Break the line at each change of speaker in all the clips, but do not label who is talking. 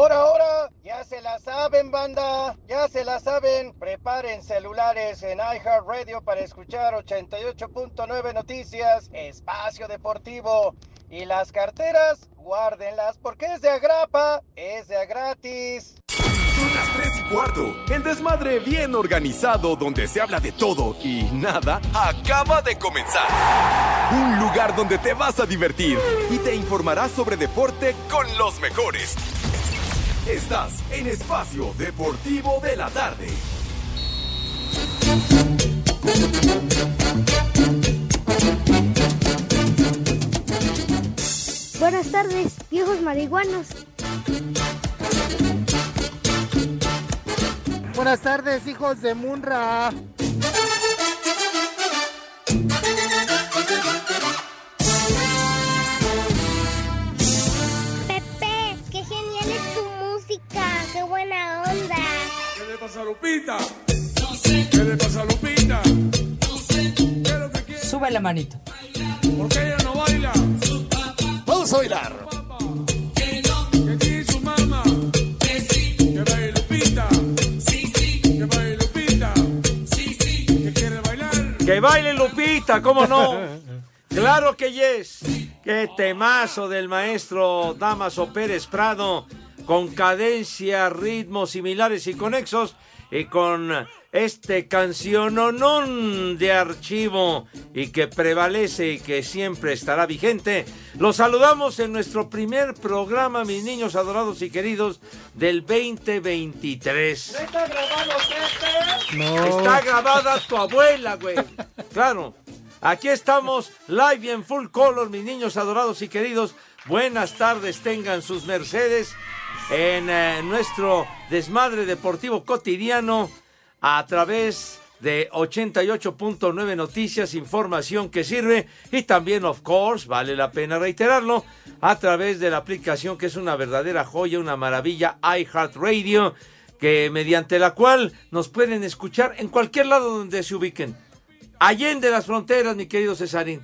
Por ahora, ya se la saben, banda, ya se la saben. Preparen celulares en iHeartRadio para escuchar 88.9 Noticias, Espacio Deportivo. Y las carteras, guárdenlas porque es de agrapa, es de gratis.
Son las 3 y cuarto. El desmadre bien organizado donde se habla de todo y nada acaba de comenzar. Un lugar donde te vas a divertir y te informarás sobre deporte con los mejores. Estás en Espacio Deportivo de la Tarde.
Buenas tardes, viejos marihuanos.
Buenas tardes, hijos de Munra.
Pasa a Lupita? ¿Qué le pasa a Lupita? No sé. ¿Qué es lo que quiere?
Sube la manito.
¿Por qué ella no baila?
Vamos a bailar.
Que no. Que aquí su mamá. Que sí. Que baile Lupita. Sí, sí. Que baile Lupita. Sí, sí. Que quiere bailar.
Que baile Lupita, ¿cómo no? Claro que yes. Qué temazo del maestro Damaso Pérez Prado, con cadencia, ritmos similares y conexos, y con este canciononón de archivo y que prevalece y que siempre estará vigente. Los saludamos en nuestro primer programa, mis niños adorados y queridos, del 2023.
¿Está grabado, Pepe?
No.
Está grabada tu abuela, güey. Claro. Aquí estamos, live y en full color, mis niños adorados y queridos. Buenas tardes, tengan sus mercedes en eh, nuestro desmadre deportivo cotidiano a través de 88.9 Noticias, información que sirve y también, of course, vale la pena reiterarlo, a través de la aplicación que es una verdadera joya, una maravilla, iHeartRadio, que mediante la cual nos pueden escuchar en cualquier lado donde se ubiquen. Allende las fronteras, mi querido Cesarín.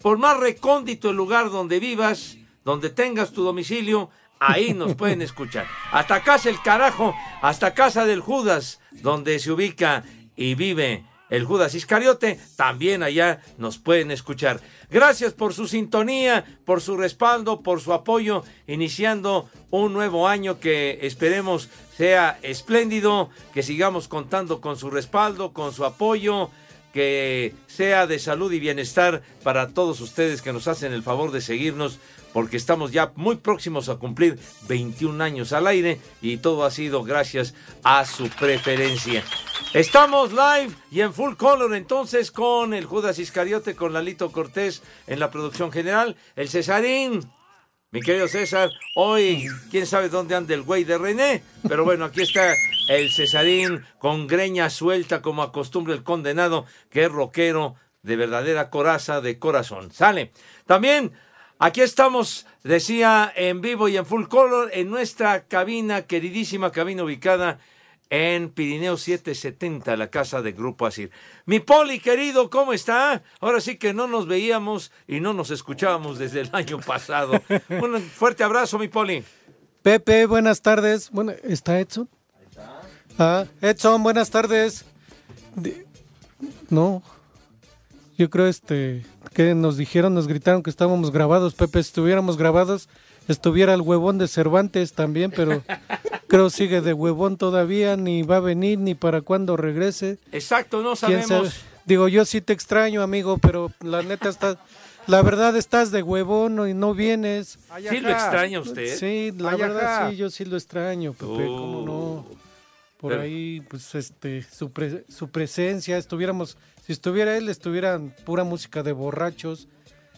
Por más recóndito el lugar donde vivas, donde tengas tu domicilio, ahí nos pueden escuchar. Hasta casa el carajo, hasta casa del Judas, donde se ubica y vive el Judas Iscariote, también allá nos pueden escuchar. Gracias por su sintonía, por su respaldo, por su apoyo, iniciando un nuevo año que esperemos sea espléndido, que sigamos contando con su respaldo, con su apoyo, que sea de salud y bienestar para todos ustedes que nos hacen el favor de seguirnos porque estamos ya muy próximos a cumplir 21 años al aire y todo ha sido gracias a su preferencia. Estamos live y en full color entonces con el Judas Iscariote, con Lalito Cortés en la producción general, el Cesarín. Mi querido César, hoy quién sabe dónde anda el güey de René, pero bueno, aquí está el Cesarín con greña suelta como acostumbre el condenado, que es rockero de verdadera coraza de corazón. Sale. También aquí estamos, decía, en vivo y en full color en nuestra cabina, queridísima cabina ubicada en Pirineo 770, la casa de Grupo Asir. Mi Poli, querido, ¿cómo está? Ahora sí que no nos veíamos y no nos escuchábamos desde el año pasado. Un fuerte abrazo, mi Poli.
Pepe, buenas tardes. Bueno, ¿está Edson? Ah, Edson, buenas tardes. De- No. Yo creo este que nos dijeron, nos gritaron que estábamos grabados, Pepe, si estuviéramos grabados, estuviera el huevón de Cervantes también, pero creo sigue de huevón todavía, ni va a venir, ni para cuándo regrese.
Exacto, no
¿Quién
sabemos.
sabe? Digo, yo sí te extraño, amigo, pero la neta está, la verdad estás de huevón y no vienes.
¿Sí lo extraña usted?
Sí, la
Ay,
verdad sí, yo sí lo extraño, Pepe, cómo no. Por
Pero-
ahí, pues, este, su, pre- su presencia, estuviéramos, si estuviera él, estuvieran pura música de borrachos,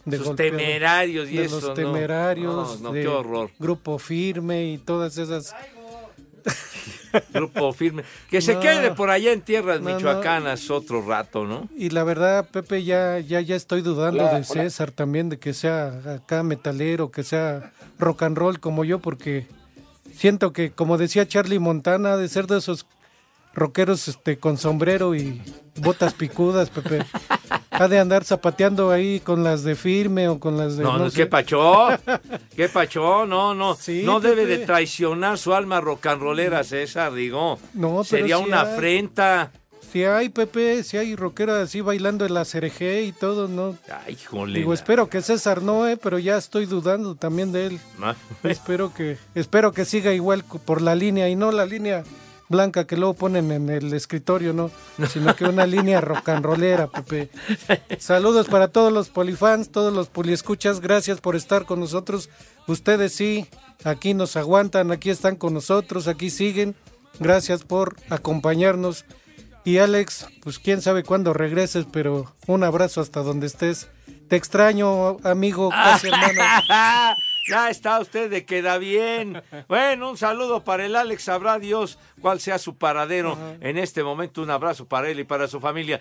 de
Sus temerarios y
de
eso,
los
¿no?
temerarios,
No, no,
de
qué horror.
Grupo Firme y todas esas.
Grupo firme. Que se
No.
quede por allá en tierras
No, no.
michoacanas otro rato, ¿no?
Y la verdad, Pepe, ya, ya, ya estoy dudando de César también, de que sea acá metalero, que sea rock and roll como yo, porque siento que, como decía Charlie Montana, ha de ser de esos rockeros este, con sombrero y botas picudas, Pepe. ha de andar zapateando ahí con las de firme o con las de...
No, no,
sé.
¿qué pachó? ¿Qué pachó? No, no.
Sí,
no debe de traicionar su alma rocanrolera, César, digo.
No, pero
Sería
sí
una
hay.
afrenta.
Si hay, Pepe, si hay rockera así bailando en la cereje y todo, ¿no?
Ay, híjole.
Digo, espero que César no, ¿eh? Pero ya estoy dudando también de él.
No.
espero que espero que siga igual por la línea y no la línea blanca que luego ponen en el escritorio, ¿no? Sino que una línea rock and rollera, Pepe. Saludos para todos los polifans, todos los poliescuchas, gracias por estar con nosotros. Ustedes sí, aquí nos aguantan, aquí están con nosotros, aquí siguen. Gracias por acompañarnos. Y Alex, pues quién sabe cuándo regreses, pero un abrazo hasta donde estés. Te extraño, amigo, casi hermano.
ya está usted de queda bien. Bueno, un saludo para el Alex. Sabrá Dios cuál sea su paradero en este momento. Un abrazo para él y para su familia.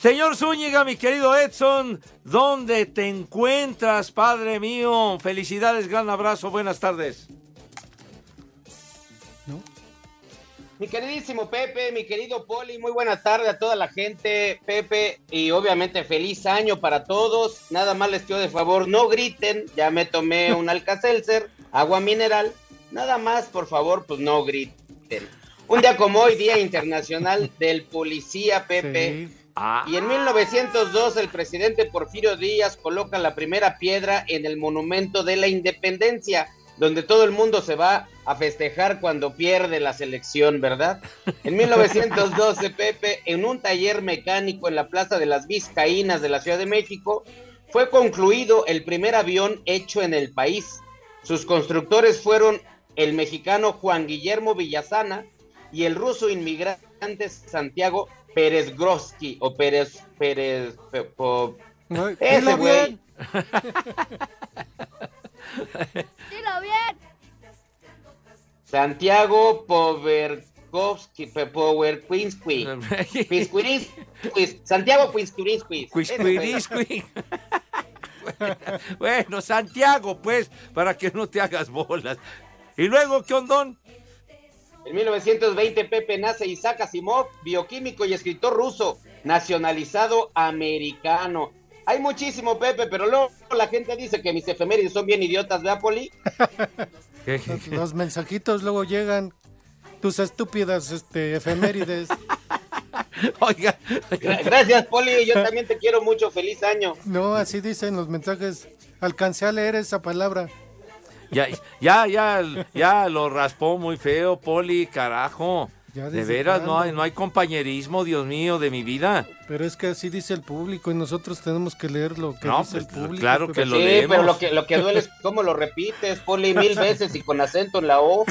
Señor Zúñiga, mi querido Edson, ¿dónde te encuentras, padre mío? Felicidades, gran abrazo, buenas tardes.
Mi queridísimo Pepe, mi querido Poli, muy buena tarde a toda la gente, Pepe, y obviamente feliz año para todos. Nada más les pido de favor, no griten, ya me tomé un Alka-Seltzer, agua mineral, nada más, por favor, pues no griten. Un día como hoy, Día Internacional del Policía, Pepe.
Sí.
Ah,
Y en 1902 el presidente Porfirio Díaz coloca la primera piedra en el Monumento de la Independencia, donde todo el mundo se va a festejar cuando pierde la selección, ¿verdad? En 1912, Pepe, en un taller mecánico en la Plaza de las Vizcaínas de la Ciudad de México, fue concluido el primer avión hecho en el país. Sus constructores fueron el mexicano Juan Guillermo Villasana y el ruso inmigrante Santiago Pérez Groski o Pérez Pérez Pe- po-
No,
ese güey.
Dilo bien.
Santiago Poverkovsky Puis- Santiago
Cuiscuiriscui. bueno, Santiago, pues, para que no te hagas bolas. Y luego, ¿qué ondón?
En 1920 Pepe nace Isaac Asimov, bioquímico y escritor ruso, nacionalizado americano. Hay muchísimo Pepe, pero luego la gente dice que mis efemérides son bien idiotas, ¿verdad, Poli?
¿Qué, qué,
Los, mensajitos luego llegan, tus estúpidas este, efemérides.
Oiga,
Gra- Gracias, Poli, yo también te quiero mucho, feliz año.
No, así dicen los mensajes. Alcancé a leer esa palabra.
ya, ya, ya, ya lo raspó muy feo, Poli, carajo.
Ya
De veras, no hay, no hay compañerismo, Dios mío, de mi vida.
Pero es que así dice el público y nosotros tenemos que leer lo que
No,
dice el
pues,
público.
claro
pero-
que lo
sí,
leemos.
pero lo que, lo que duele es cómo lo repites, Poli, mil veces y con acento en la O.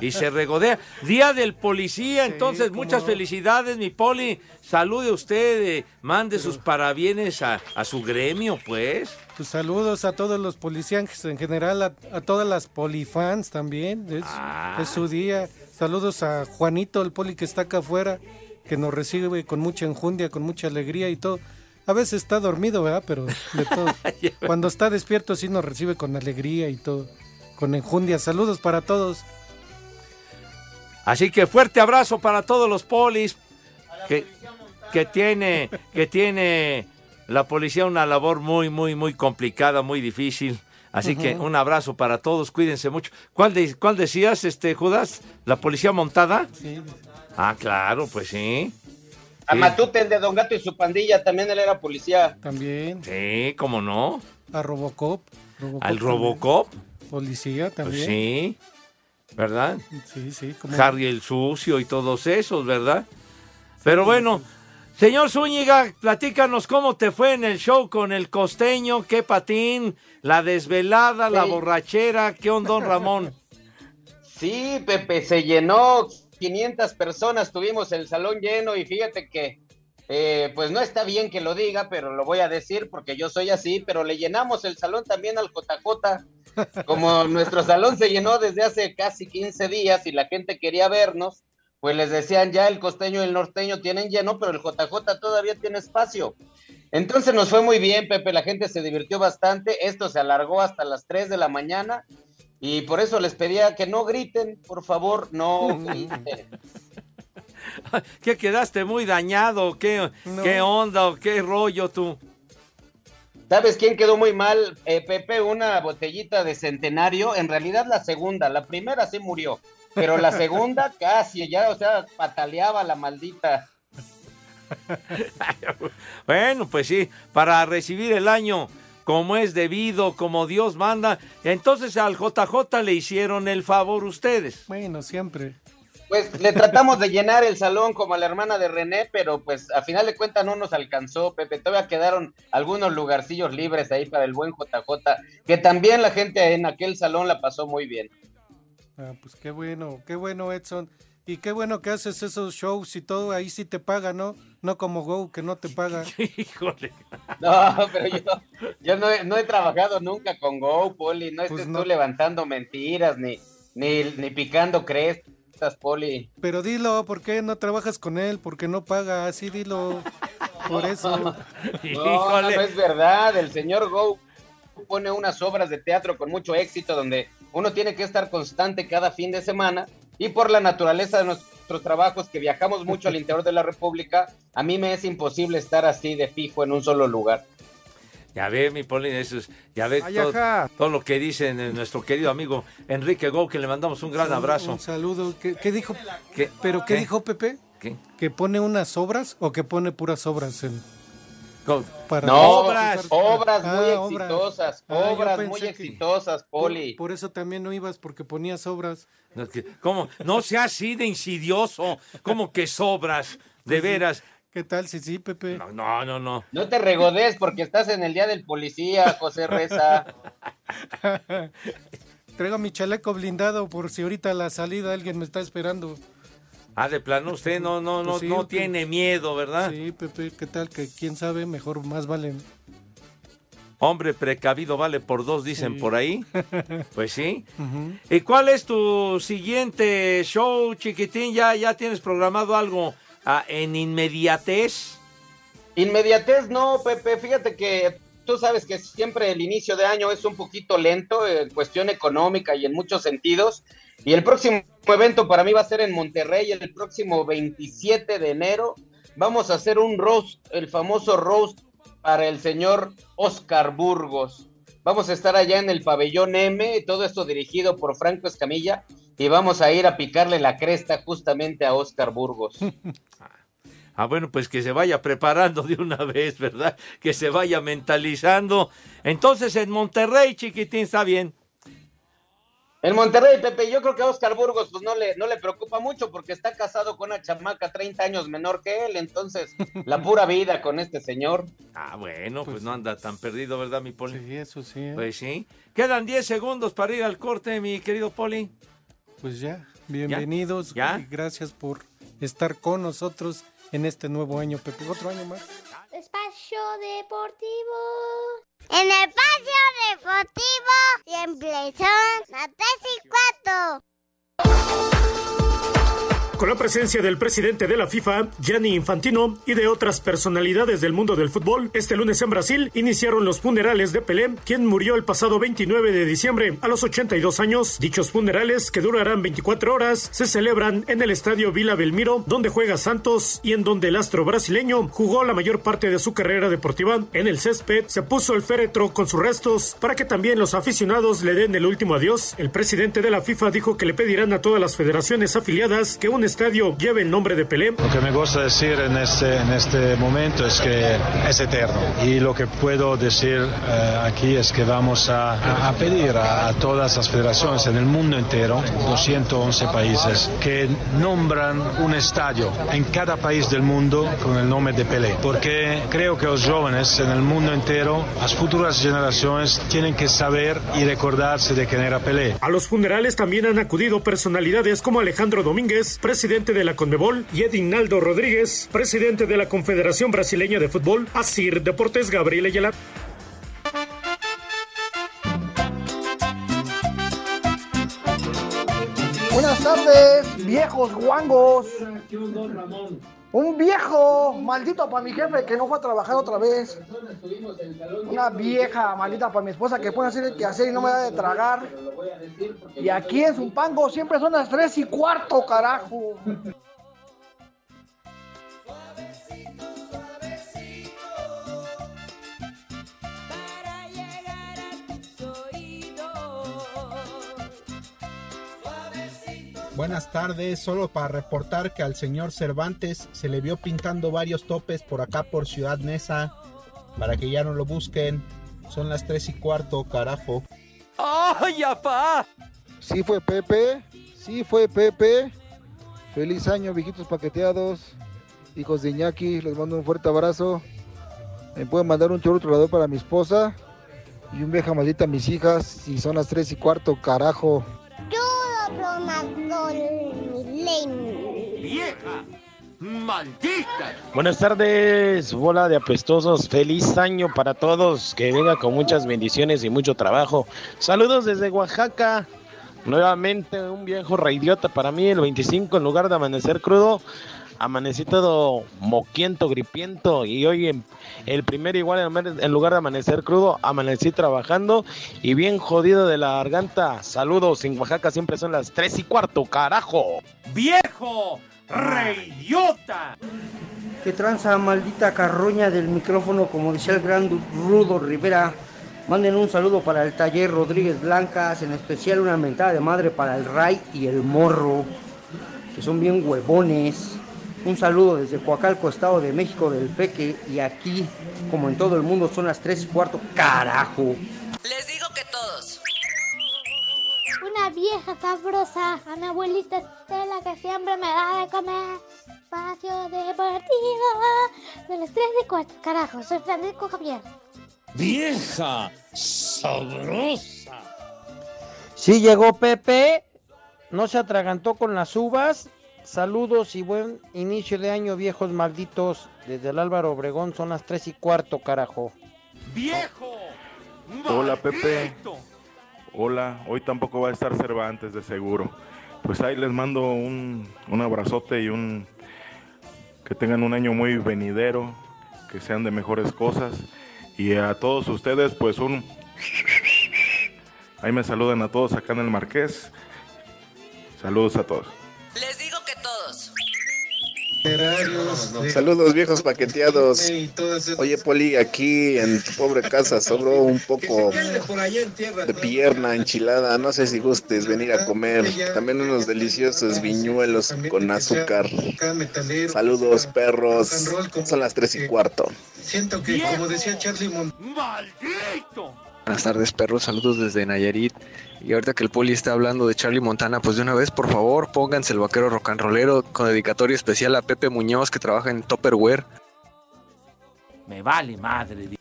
Y, y se regodea. Día del policía,
Sí,
entonces
cómo
muchas
no.
felicidades, mi poli. Salude usted, eh, mande sus parabienes a, a su gremio, pues.
Pues saludos a todos los policías en general, a, a todas las polifans también. Es,
Ah.
es su día. Saludos a Juanito, el poli que está acá afuera, que nos recibe con mucha enjundia, con mucha alegría y todo. A veces está dormido, ¿verdad? Pero de todo. Cuando está despierto sí nos recibe con alegría y todo. Con enjundia. Saludos para todos.
Así que fuerte abrazo para todos los polis que, que tiene que tiene la policía una labor muy muy muy complicada, muy difícil. Así que un abrazo para todos, cuídense mucho. ¿Cuál, de- cuál decías, este Judas? ¿La policía montada?
Sí,
Ah, claro, pues sí.
A
Sí.
Matute, el de Don Gato y su pandilla, también él era policía.
también.
Sí, cómo no.
A Robocop. Robocop
Al
también.
Robocop,
Policía
pues
también.
sí. ¿Verdad?
Sí, sí. como-
Harry el sucio y todos esos, ¿verdad? Pero bueno, señor Zúñiga, platícanos cómo te fue en el show con el costeño, qué patín, la desvelada, la borrachera, qué ondón Ramón.
Sí, Pepe, se llenó 500 personas, tuvimos el salón lleno y fíjate que, eh, pues no está bien que lo diga, pero lo voy a decir porque yo soy así, pero le llenamos el salón también al JJ. Como nuestro salón se llenó desde hace casi 15 días y la gente quería vernos, pues les decían ya el costeño y el norteño tienen lleno, pero el JJ todavía tiene espacio. Entonces nos fue muy bien, Pepe, la gente se divirtió bastante, esto se alargó hasta las 3 de la mañana y por eso les pedía que no griten, por favor, no griten.
¿Qué quedaste muy dañado? ¿Qué,
No.
¿Qué onda o qué rollo tú?
¿Sabes quién quedó muy mal? Eh, Pepe, una botellita de centenario. En realidad la segunda, la primera sí murió, pero la segunda casi, ya, o sea, pataleaba la maldita.
Bueno, pues sí, para recibir el año como es debido, como Dios manda. Entonces al JJ le hicieron el favor ustedes.
Bueno, siempre.
Pues le tratamos de llenar el salón como a la hermana de René, pero pues a final de cuentas no nos alcanzó, Pepe. Todavía quedaron algunos lugarcillos libres ahí para el buen JJ, que también la gente en aquel salón la pasó muy bien.
Ah, pues qué bueno, qué bueno, Edson. Y qué bueno que haces esos shows y todo, ahí sí te paga, ¿no? No como Go, que no te paga.
Híjole.
No, pero yo, yo no, he, no he trabajado nunca con Go, Poli. No estés
Pues no.
tú levantando mentiras ni, ni, ni picando crestas, Poli.
Pero dilo, ¿por qué no trabajas con él? Porque no paga, así dilo. Por eso.
No, no,
Híjole.
no es verdad. El señor Go pone unas obras de teatro con mucho éxito donde uno tiene que estar constante cada fin de semana y por la naturaleza de nuestros trabajos que viajamos mucho al interior de la República, a mí me es imposible estar así de fijo en un solo lugar.
Ya ve, mi Poli, eso es- ya ve todo, todo lo que dice nuestro querido amigo Enrique Go, que le mandamos un gran abrazo.
Un saludo. ¿Qué, qué dijo?
¿Qué?
¿Pero qué,
¿Qué?
dijo Pepe?
¿Qué?
¿Que pone unas obras o que pone puras obras en, para
No,
Obras.
obras muy
Ah, obras.
exitosas,
Ah,
obras muy exitosas,
Por,
Poli.
por eso también no ibas, porque ponías obras.
No, que- ¿Cómo? No sea así de insidioso. ¿Cómo que sobras? De veras.
¿Qué tal? Sí, sí, Pepe.
No, no, no. no.
No te regodes porque estás en el día del policía, José Reza.
Traigo mi chaleco blindado por si ahorita a la salida alguien me está esperando.
Ah, de plano usted no, no, no,
Pues sí,
no
pues-
tiene miedo, ¿verdad?
Sí, Pepe, ¿qué tal? Que quién sabe, mejor más valen.
Hombre precavido vale por dos, dicen
Sí.
por ahí. Pues sí. ¿Y cuál es tu siguiente show, chiquitín? ¿Ya, ya tienes programado algo ah, en inmediatez?
Inmediatez no, Pepe, fíjate que tú sabes que siempre el inicio de año es un poquito lento en cuestión económica y en muchos sentidos. Y el próximo evento para mí va a ser en Monterrey el próximo 27 de enero. Vamos a hacer un roast, el famoso roast para el señor Oscar Burgos. Vamos a estar allá en el pabellón M, todo esto dirigido por Franco Escamilla, y vamos a ir a picarle la cresta justamente a Oscar Burgos.
Ah, bueno, pues que se vaya preparando de una vez, ¿verdad? Que se vaya mentalizando. Entonces en Monterrey, chiquitín, está bien.
En Monterrey, Pepe, yo creo que a Oscar Burgos pues no le, no le preocupa mucho porque está casado con una chamaca 30 años menor que él, entonces la pura vida con este señor.
Ah, bueno, pues,
Pues
no anda tan perdido, ¿verdad, mi Poli?
Sí, eso sí. ¿eh?
Pues sí. Quedan 10 segundos para ir al corte, mi querido Poli.
Pues ya, bienvenidos.
¿Ya?
y gracias por estar con nosotros en este nuevo año, Pepe. Otro año más.
Espacio Deportivo. En el Espacio Deportivo siempre son las 3 y 4.
Con la presencia del presidente de la FIFA, Gianni Infantino, y de otras personalidades del mundo del fútbol, este lunes en Brasil iniciaron los funerales de Pelé, quien murió el pasado 29 de diciembre a los 82 años. Dichos funerales, que durarán 24 horas, se celebran en el estadio Vila Belmiro, donde juega Santos y en donde el astro brasileño jugó la mayor parte de su carrera deportiva. En el césped se puso el féretro con sus restos para que también los aficionados le den el último adiós. El presidente de la FIFA dijo que le pedirán a todas las federaciones afiliadas que un estadio lleve el nombre de Pelé.
Lo que me gusta decir en este, en este momento es que es eterno. Y lo que puedo decir eh, aquí es que vamos a, a pedir a, a todas las federaciones en el mundo entero, 211 países, que nombran un estadio en cada país del mundo con el nombre de Pelé. Porque creo que los jóvenes en el mundo entero, las futuras generaciones, tienen que saber y recordarse de quién era Pelé.
A los funerales también han acudido personalidades como Alejandro Domínguez, presidente de la Conmebol, y Edinaldo Rodríguez, presidente de la Confederación Brasileña de Fútbol, Asir Deportes Gabriel Ayala.
Buenas tardes, viejos guangos. Un viejo maldito para mi jefe que no fue a trabajar otra vez. Una vieja maldita para mi esposa que puede hacer el que hacer y no me da de tragar. Y aquí en Zumpango siempre son las 3 y cuarto, carajo.
Buenas tardes, solo para reportar que al señor Cervantes se le vio pintando varios topes por acá por Ciudad Neza, para que ya no lo busquen. Son las tres y cuarto, carajo.
¡Ay, apá!
Sí fue Pepe, sí fue Pepe. Feliz año, viejitos paqueteados. Hijos de Iñaki, les mando un fuerte abrazo. Me pueden mandar un chorro trolador para mi esposa y un vieja maldita a mis hijas. Y son las tres y cuarto, carajo.
¡Vieja! ¡Maldita!
Buenas tardes, bola de apestosos. Feliz año para todos. Que venga con muchas bendiciones y mucho trabajo. Saludos desde Oaxaca. Nuevamente un viejo reidiota para mí. El 25, en lugar de amanecer crudo, amanecí todo moquiento, gripiento. Y hoy, en el primer, igual, en lugar de amanecer crudo, amanecí trabajando y bien jodido de la garganta. Saludos. En Oaxaca siempre son las 3 y cuarto, carajo.
¡Viejo! ¡Reidiota!
Que tranza maldita carroña del micrófono, como decía el gran Rudo Rivera. Manden un saludo para el taller Rodríguez Blancas, en especial una mentada de madre para el Ray y el Morro, que son bien huevones. Un saludo desde Coacalco, Estado de México, del Peque, y aquí, como en todo el mundo, son las 3 y cuarto. ¡Carajo!
Les digo que todos.
Una vieja sabrosa, a mi abuelita Estela que siempre me da de comer. Espacio deportivo de las 3 de cuarto. Carajo, soy Francisco Javier.
Vieja sabrosa.
Sí llegó Pepe, no se atragantó con las uvas. Saludos y buen inicio de año, viejos malditos. Desde el Álvaro Obregón son las 3 y cuarto, carajo.
¡Viejo!
Hola Pepe. Hola, hoy tampoco va a estar Cervantes de seguro. Pues ahí les mando un, un abrazote y un que tengan un año muy venidero, que sean de mejores cosas. Y a todos ustedes, pues un ahí me saludan a todos acá en el Marqués. Saludos a todos.
Les.
Saludos viejos paqueteados. Oye Poli, aquí en tu pobre casa sobró un poco de pierna enchilada. No sé si gustes venir a comer. También unos deliciosos viñuelos con azúcar. Saludos perros. Son las tres y cuarto.
Siento que, como decía Charlie.
¡Maldito!
Buenas tardes, perros. Saludos desde Nayarit. Y ahorita que el poli está hablando de Charlie Montana, pues de una vez, por favor, pónganse el vaquero rock and rollero con dedicatoria especial a Pepe Muñoz, que trabaja en Topperware.
Me vale madre.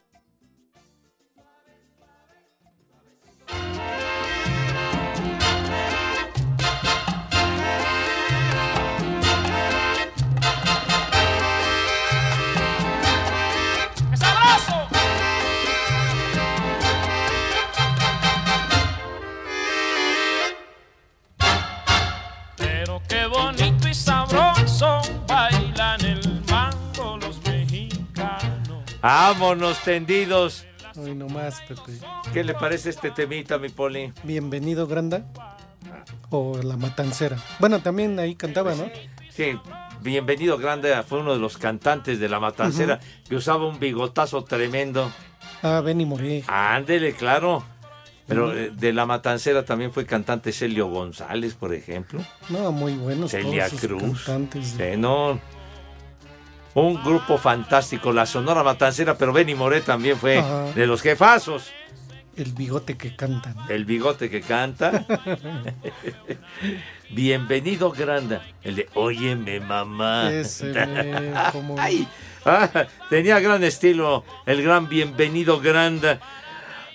¡Vámonos tendidos!
Hoy nomás, Pepe.
¿Qué le parece este temita, mi poli?
Bienvenido, Granda. O La Matancera. Bueno, también ahí cantaba, ¿no?
Sí, bienvenido grande, fue uno de los cantantes de La Matancera que usaba un bigotazo tremendo.
Ah, Benny Moré.
Ándele, claro. Pero eh, de La Matancera también fue cantante Celio González, por ejemplo.
No, muy buenos.
Celia
todos
Cruz.
cantantes.
Sí, no. Un grupo fantástico, la Sonora Matancera, pero Benny Moré también fue
Ajá.
de los jefazos.
El bigote que canta. ¿no?
El bigote que canta. Bienvenido, Granda. El de Óyeme, mamá.
Ese me- como-
Ay, ah, tenía gran estilo, el gran Bienvenido, Granda.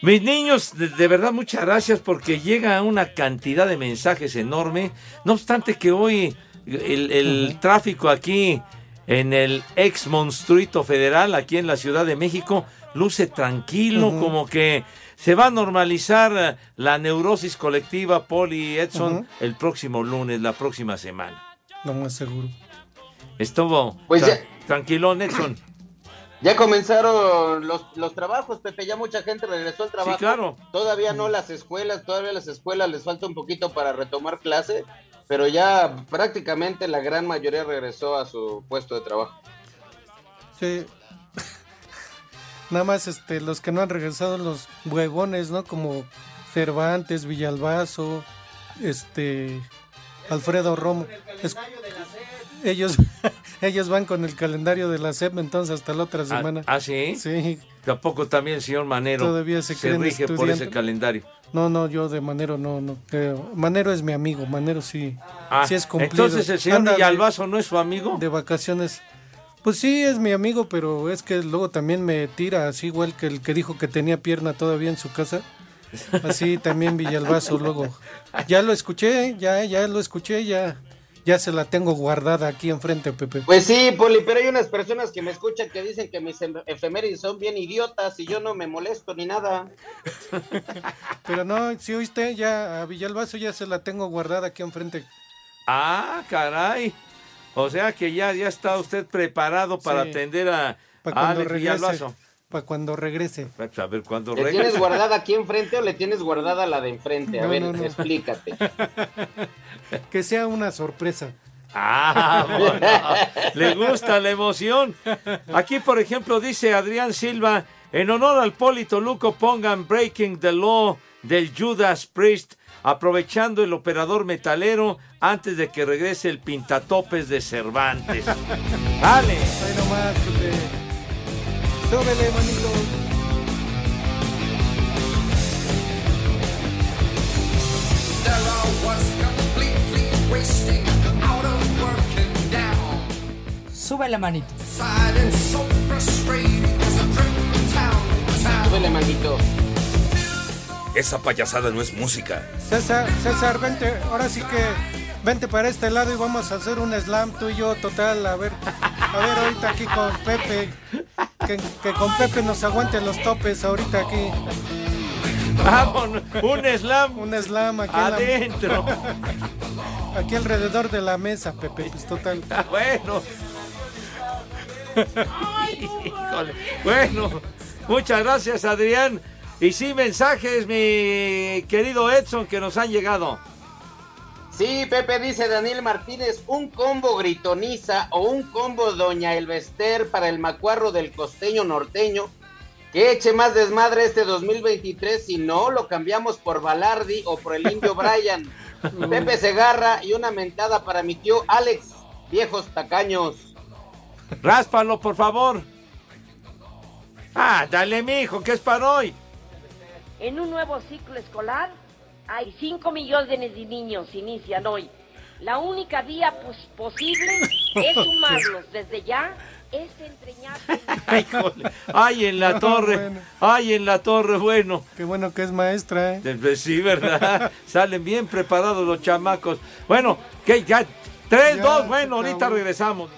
Mis niños, de, de verdad, muchas gracias porque llega una cantidad de mensajes enorme. No obstante que hoy el, el tráfico aquí en el ex monstruito federal, aquí en la Ciudad de México, luce tranquilo, como que se va a normalizar eh, la neurosis colectiva, Poli Edson, el próximo lunes, la próxima semana.
Lo más seguro.
Estuvo
Pues
tra-
ya-
tranquilón, Edson.
Ya comenzaron los, los trabajos, Pepe, ya mucha gente regresó al trabajo.
claro.
Todavía no las escuelas, todavía las escuelas les falta un poquito para retomar clase, pero ya prácticamente la gran mayoría regresó a su puesto de trabajo.
Sí. Nada más este, los que no han regresado, los huevones, ¿no? Como Cervantes, Villalbazo, este. Alfredo Romo. Ellos, ellos van con el calendario de la SEP, entonces hasta la otra semana.
¿Ah, sí?
Sí.
Tampoco también el señor Manero
Todavía se
rige por ese calendario.
No, no, yo de Manero no, no. Eh, Manero es mi amigo, Manero sí,
Ah,
sí es cumplido.
entonces el señor
Anda de-
Villalbazo no es su amigo.
De vacaciones. Pues sí, es mi amigo, pero es que luego también me tira, así igual que el que dijo que tenía pierna todavía en su casa. Así también Villalbazo luego. Ya lo escuché, ya, ya lo escuché, ya, ya se la tengo guardada aquí enfrente, Pepe.
Pues sí, Poli, pero hay unas personas que me escuchan que dicen que mis em- efemérides son bien idiotas y yo no me molesto ni nada.
Pero no, si oíste, ya a Villalbazo ya se la tengo guardada aquí enfrente.
Ah, caray. O sea que ya, ya está usted preparado para
Sí.
atender a,
Para
a Alex
regrese.
Villalbazo.
Para cuando regrese.
Pues, A ver cuándo
¿Le
regrese.
tienes guardada aquí enfrente o le tienes guardada la de enfrente? A
No,
ver,
no, no.
explícate.
Que sea una sorpresa.
Ah, bueno, le gusta la emoción. Aquí, por ejemplo, dice Adrián Silva, en honor al Polito Luco pongan Breaking the Law del Judas Priest, aprovechando el operador metalero antes de que regrese el pintatopes de Cervantes. Dale.
Ahí nomás. Súbele, manito.
Súbele, manito.
Súbele, manito.
Esa payasada no es música.
César, César, vente, ahora sí que vente para este lado y vamos a hacer un slam tú y yo total, a ver, a ver ahorita aquí con Pepe, que, que con Pepe nos aguante los topes ahorita aquí.
Vámonos, un slam.
Un slam aquí la-
Adentro.
aquí alrededor de la mesa, Pepe, pues total.
Ah, bueno. Híjole. Bueno, muchas gracias Adrián. Y sí, mensajes, mi querido Edson, que nos han llegado.
Sí, Pepe dice Daniel Martínez, un combo gritoniza o un combo Doña Elvester para el macuarro del costeño norteño. Que eche más desmadre este 2023, si no, lo cambiamos por Balardi o por el indio Brian. Pepe Segarra y una mentada para mi tío Alex, viejos tacaños.
Ráspalo, por favor. Ah, dale, mijo, que es para hoy.
En un nuevo ciclo escolar, hay 5 millones de niños inician hoy. La única vía pos- posible es sumarlos desde ya, es.
Ay, jole. Ay, en la
No,
torre.
bueno.
Ay, en la torre, bueno.
Qué bueno que es maestra, ¿eh?
Pues Sí, ¿verdad? Salen bien preparados los chamacos. Bueno, que ya. 3,
Ya,
2,
se
bueno, ahorita
acabó.
regresamos.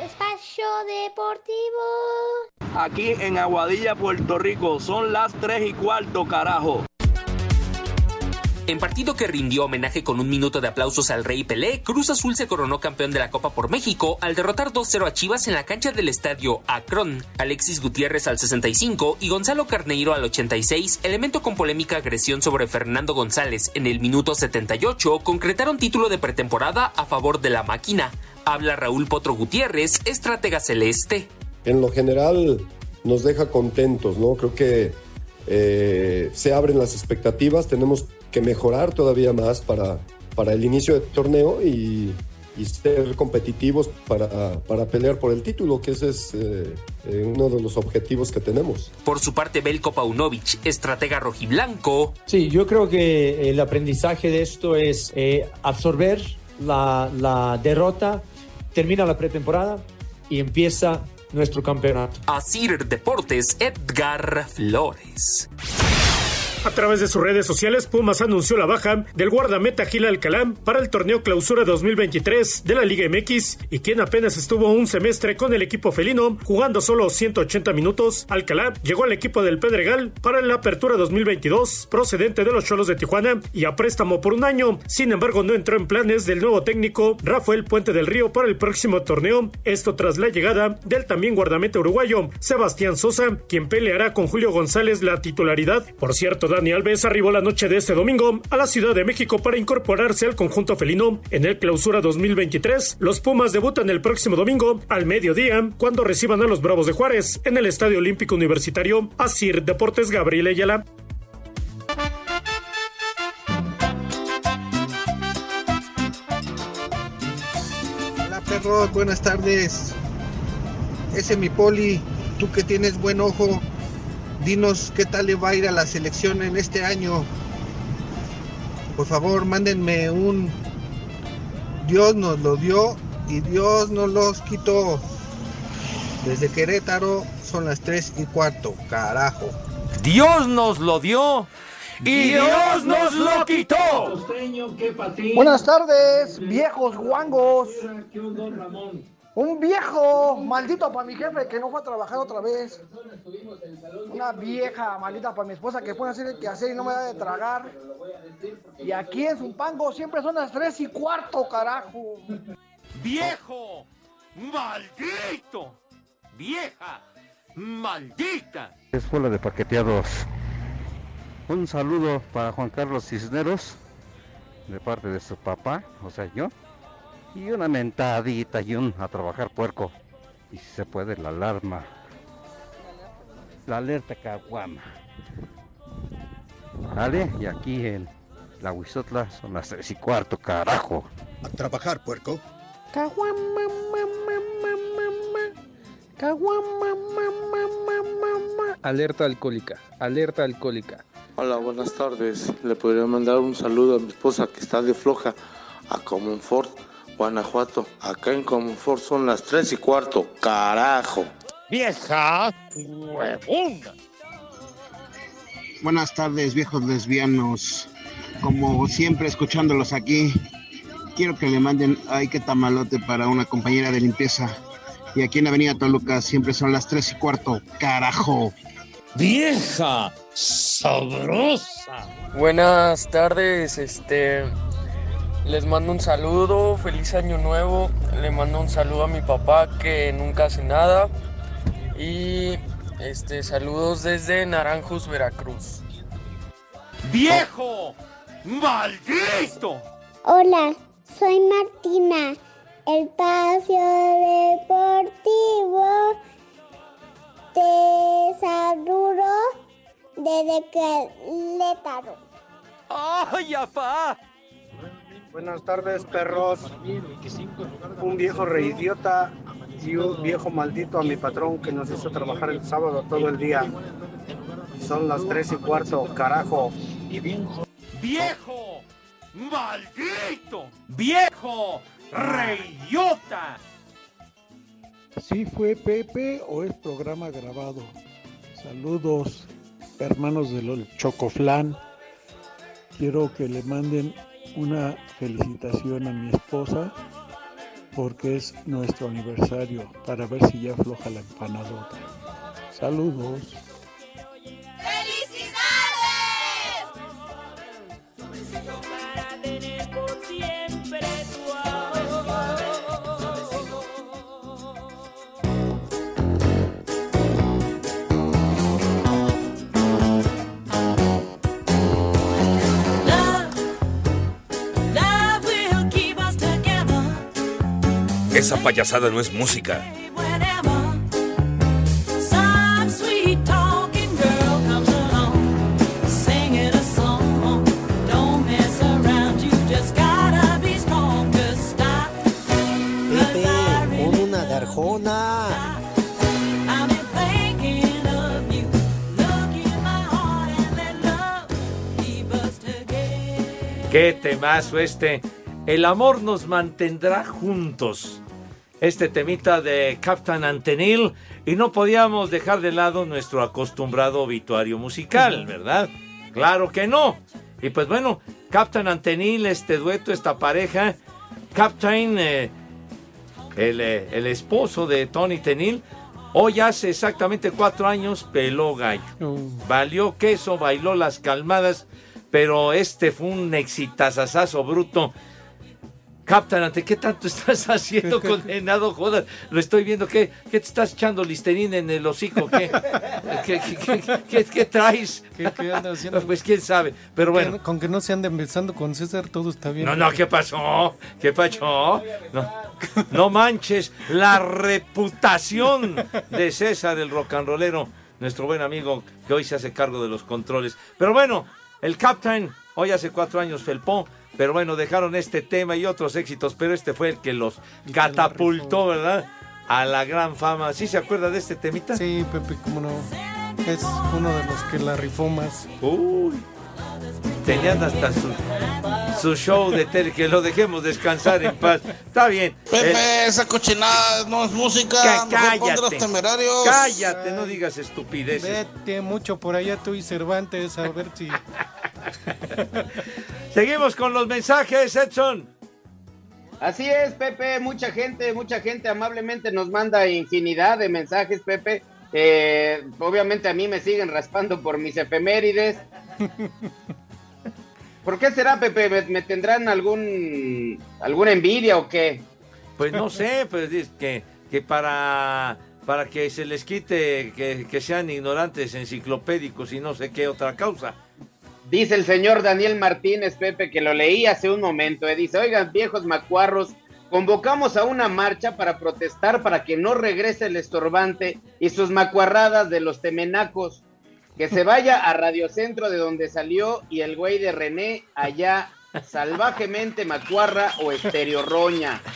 Espacio Deportivo.
Aquí en Aguadilla, Puerto Rico, son las 3 y cuarto, carajo.
En partido que rindió homenaje con un minuto de aplausos al Rey Pelé, Cruz Azul se coronó campeón de la Copa por México al derrotar 2-0 a Chivas en la cancha del estadio Akron. Alexis Gutiérrez al 65 y Gonzalo Carneiro al 86, elemento con polémica agresión sobre Fernando González en el minuto 78, concretaron título de pretemporada a favor de la máquina. Habla Raúl Potro Gutiérrez, estratega celeste.
en lo general nos deja contentos, ¿no? Creo que eh, se abren las expectativas, tenemos que mejorar todavía más para, para el inicio del torneo y, y ser competitivos para, para pelear por el título, que ese es eh, eh, uno de los objetivos que tenemos.
Por su parte, Belko Paunovic, estratega rojiblanco,
Sí, yo creo que el aprendizaje de esto es eh, absorber la, la derrota, termina la pretemporada y empieza nuestro campeonato.
Asir Deportes, Edgar Flores.
A través de sus redes sociales, Pumas anunció la baja del guardameta Gil Alcalá para el torneo Clausura 2023 de la Liga MX y quien apenas estuvo un semestre con el equipo felino, jugando solo 180 minutos. Alcalá llegó al equipo del Pedregal para la Apertura 2022, procedente de los Cholos de Tijuana y a préstamo por un año. Sin embargo, no entró en planes del nuevo técnico Rafael Puente del Río para el próximo torneo. Esto tras la llegada del también guardameta uruguayo Sebastián Sosa, quien peleará con Julio González la titularidad. Por cierto, Dani Alves arribó la noche de este domingo a la Ciudad de México para incorporarse al conjunto felino. En el clausura 2023, los Pumas debutan el próximo domingo al mediodía cuando reciban a los Bravos de Juárez en el Estadio Olímpico Universitario. Asir Deportes Gabriel Ayala.
perros, buenas tardes. Ese mi poli, tú que tienes buen ojo, dinos qué tal le va a ir a la selección en este año. Por favor, mándenme un Dios nos lo dio y Dios nos los quitó. Desde Querétaro son las 3 y cuarto, carajo.
Dios nos lo dio y Dios nos lo quitó.
Buenas tardes, viejos guangos. Un viejo maldito para mi jefe que no fue a trabajar otra vez. Una vieja maldita para mi esposa que puede hacer el que hacer y no me da de tragar. Y aquí en Zumpango siempre son las 3 y cuarto, carajo.
Viejo, maldito, vieja, maldita.
Escuela de Paqueteados. Un saludo para Juan Carlos Cisneros, de parte de su papá, o sea, yo. Y una mentadita y un a trabajar puerco. Y si se puede, la alarma. La alerta caguama. Vale, y aquí en la Huizotla son las tres y cuarto, carajo.
A trabajar, puerco.
Caguama, mamá, mamá, caguama, mamá, mamá.
Alerta alcohólica, alerta alcohólica.
Hola, buenas tardes. Le podría mandar un saludo a mi esposa que está de floja a Comonfort, Guanajuato. Acá en Comonfort son las 3 y cuarto. Carajo.
Vieja huevona.
Buenas tardes, viejos lesbianos. Como siempre, escuchándolos aquí, quiero que le manden ay que tamalote para una compañera de limpieza. Y aquí en Avenida Toluca siempre son las 3 y cuarto. Carajo.
Vieja sabrosa.
Buenas tardes, este les mando un saludo, feliz año nuevo, le mando un saludo a mi papá que nunca hace nada y este saludos desde Naranjos, Veracruz.
¡Viejo! ¡Maldito!
Hola, soy Martina. El Paseo Deportivo te saludo desde Querétaro.
¡Ay, apá!
Buenas tardes, perros. Un viejo reidiota y un viejo maldito a mi patrón que nos hizo trabajar el sábado todo el día. Son las 3 y cuarto, carajo.
¡Viejo! ¡Maldito! ¡Viejo! ¡Reyota!
¿Sí fue Pepe o es programa grabado? Saludos, hermanos del Chocoflan. Quiero que le manden una felicitación a mi esposa porque es nuestro aniversario para ver si ya afloja la empanadota. Saludos.
Let love keep us together.
¡Qué temazo este! El amor nos mantendrá juntos. Este temita de Captain Antenil. Y no podíamos dejar de lado nuestro acostumbrado obituario musical, ¿verdad? Claro que no. Y pues bueno, Captain Antenil, este dueto, esta pareja. Captain, eh, el, eh, el esposo de Tony Tenil, hoy hace exactamente cuatro años peló gallo. Valió queso, bailó las calmadas, pero este fue un exitazazazo bruto. Captain, ¿ante qué tanto estás haciendo condenado? Joder, lo estoy viendo. ¿Qué, qué te estás echando listerina en el hocico? ¿Qué, qué, qué- qué- traes?
¿Qué, qué anda haciendo?
Pues quién sabe. Pero bueno.
Con que no se anden besando con César, todo está bien.
No, no, ¿qué pasó? ¿Qué pasó? No, no manches la reputación de César el rock and rollero, nuestro buen amigo que hoy se hace cargo de los controles. Pero bueno, el Captain hoy hace cuatro años felpó, pero bueno, dejaron este tema y otros éxitos, pero este fue el que los catapultó, ¿verdad? A la gran fama. ¿Sí se acuerda de este temita?
Sí, Pepe, cómo no. Es uno de los que la rifó más.
Uy. Tenían hasta su, su show de tele, que lo dejemos descansar en paz. Está bien.
Pepe,
Eh,
esa cochinada no es música. Los
cállate.
temerarios.
Cállate, no digas estupideces.
Vete mucho por allá tú y Cervantes a ver si...
Seguimos con los mensajes, Edson.
Así es, Pepe, mucha gente, mucha gente amablemente nos manda infinidad de mensajes, Pepe. Eh, obviamente a mí me siguen raspando por mis efemérides. ¿Por qué será, Pepe? ¿Me, me tendrán algún alguna envidia o qué?
Pues no sé, pues es que, que para, para que se les quite que, que sean ignorantes enciclopédicos y no sé qué otra causa.
Dice el señor Daniel Martínez, Pepe, que lo leí hace un momento. eh, dice, oigan, viejos macuarros, convocamos a una marcha para protestar para que no regrese el estorbante y sus macuarradas de los temenacos. Que se vaya a Radio Centro de donde salió y el güey de René allá salvajemente macuarra o estéreo roña.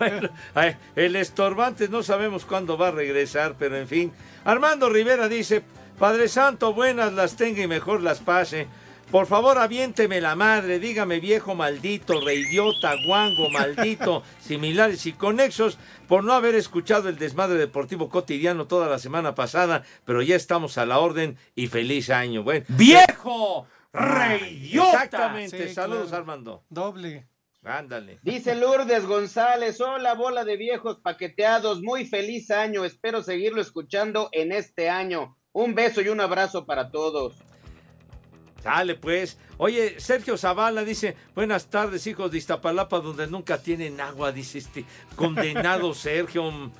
Bueno, el estorbante no sabemos cuándo va a regresar, pero en fin. Armando Rivera dice, Padre Santo, buenas las tenga y mejor las pase. Por favor, aviénteme la madre, dígame viejo maldito, reidiota, guango, maldito, similares y conexos, por no haber escuchado el desmadre deportivo cotidiano toda la semana pasada, pero ya estamos a la orden y feliz año. Bueno, ¡Viejo! ¡Reidiota! Exactamente,
Sí,
saludos
claro.
Armando.
Doble.
Ándale.
Dice Lourdes González, hola bola de viejos paqueteados, muy feliz año, espero seguirlo escuchando en este año. Un beso y un abrazo para todos.
Sale pues. Oye, Sergio Zavala dice, buenas tardes hijos de Iztapalapa donde nunca tienen agua, dice este condenado Sergio.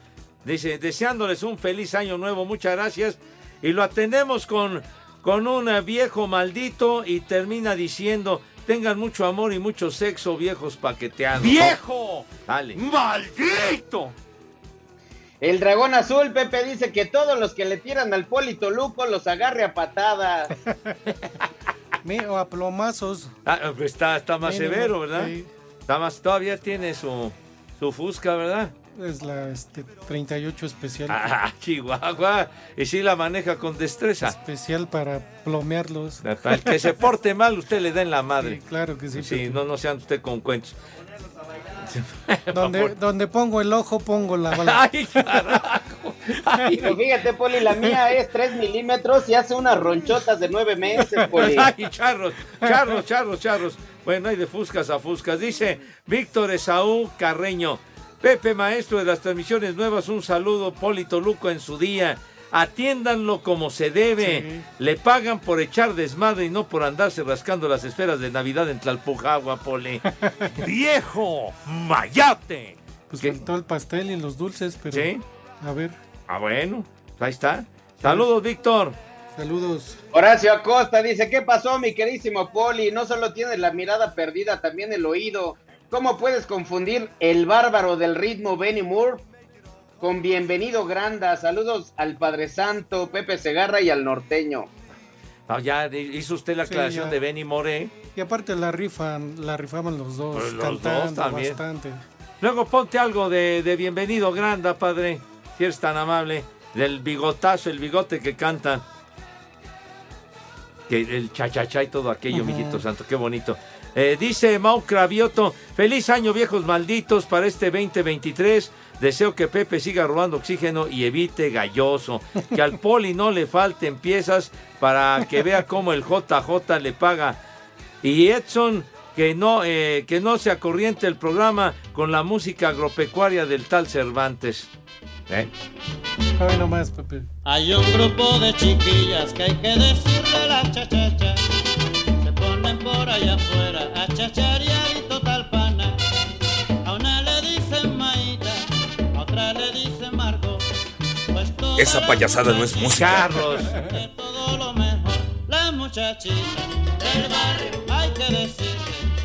Dice, deseándoles un feliz año nuevo, muchas gracias. Y lo atendemos con, con un viejo maldito y termina diciendo, tengan mucho amor y mucho sexo, viejos paqueteados.
¡Viejo!
Dale.
¡Maldito! El dragón azul, Pepe, dice que todos los que le tiran al Polito Luco los agarre a patadas.
O a plomazos.
Ah, pues está, está más
Mínimo,
severo, ¿verdad?
sí.
Está más, todavía tiene su, su fusca, ¿verdad?
Es la este, 38 especial.
Ah, Chihuahua. Y sí la maneja con destreza.
Especial para plomearlos.
Al que se porte mal, usted le da en la madre.
claro que sí,
Sí, no, no sean usted con cuentos.
Donde, donde pongo el ojo, pongo la bala.
Ay, carajo.
Pero fíjate, Poli, la mía es 3 milímetros y hace unas ronchotas de 9 meses, Poli.
Ay, charros, charros, charros, charros. Bueno, hay de fuscas a fuscas. Dice Víctor Esaú Carreño. Pepe, maestro de las transmisiones nuevas, un saludo, Polito Luco en su día. Atiéndanlo como se debe.
Sí.
Le pagan por echar desmadre y no por andarse rascando las esferas de Navidad en Tlalpujagua, Poli. ¡Viejo! ¡Mayate!
Pues
¿Qué?
faltó el pastel y los dulces, pero.
¿Sí?
A ver,
Ah, bueno, ahí está. Saludos, Víctor.
saludos.
Horacio Acosta dice, ¿qué pasó, mi querísimo Poli? No solo tienes la mirada perdida, también el oído. ¿Cómo puedes confundir el bárbaro del ritmo Benny Moore con Bienvenido Granda? Saludos al Padre Santo, Pepe Segarra y al norteño.
Ah, ya hizo usted la
Sí,
aclaración
ya.
de Benny More.
Y aparte la rifan, la rifaban los dos,
Pues los
cantando
dos también.
bastante.
Luego ponte algo de, de Bienvenido Granda, padre. Si eres tan amable. Del bigotazo, el bigote que canta. Que el cha-cha-cha y todo aquello, mijito santo, qué bonito. Eh, dice Mau Cravioto, feliz año viejos malditos para este 2023. Deseo que Pepe siga robando oxígeno y evite galloso. Que al poli no le falten piezas para que vea cómo el JJ le paga. Y Edson, que no, eh, que no se acorriente el programa con la música agropecuaria del tal Cervantes. ¿Eh?
Ay, nomás, Pepe.
Hay un grupo de chiquillas que hay que decirle la chachacha. Por allá afuera a chacharear y total pana. A una le dicen Maita, a otra le dicen Margot. Pues
Esa payasada no es música.
Carlos.
de todo lo mejor. La muchachita del barrio hay que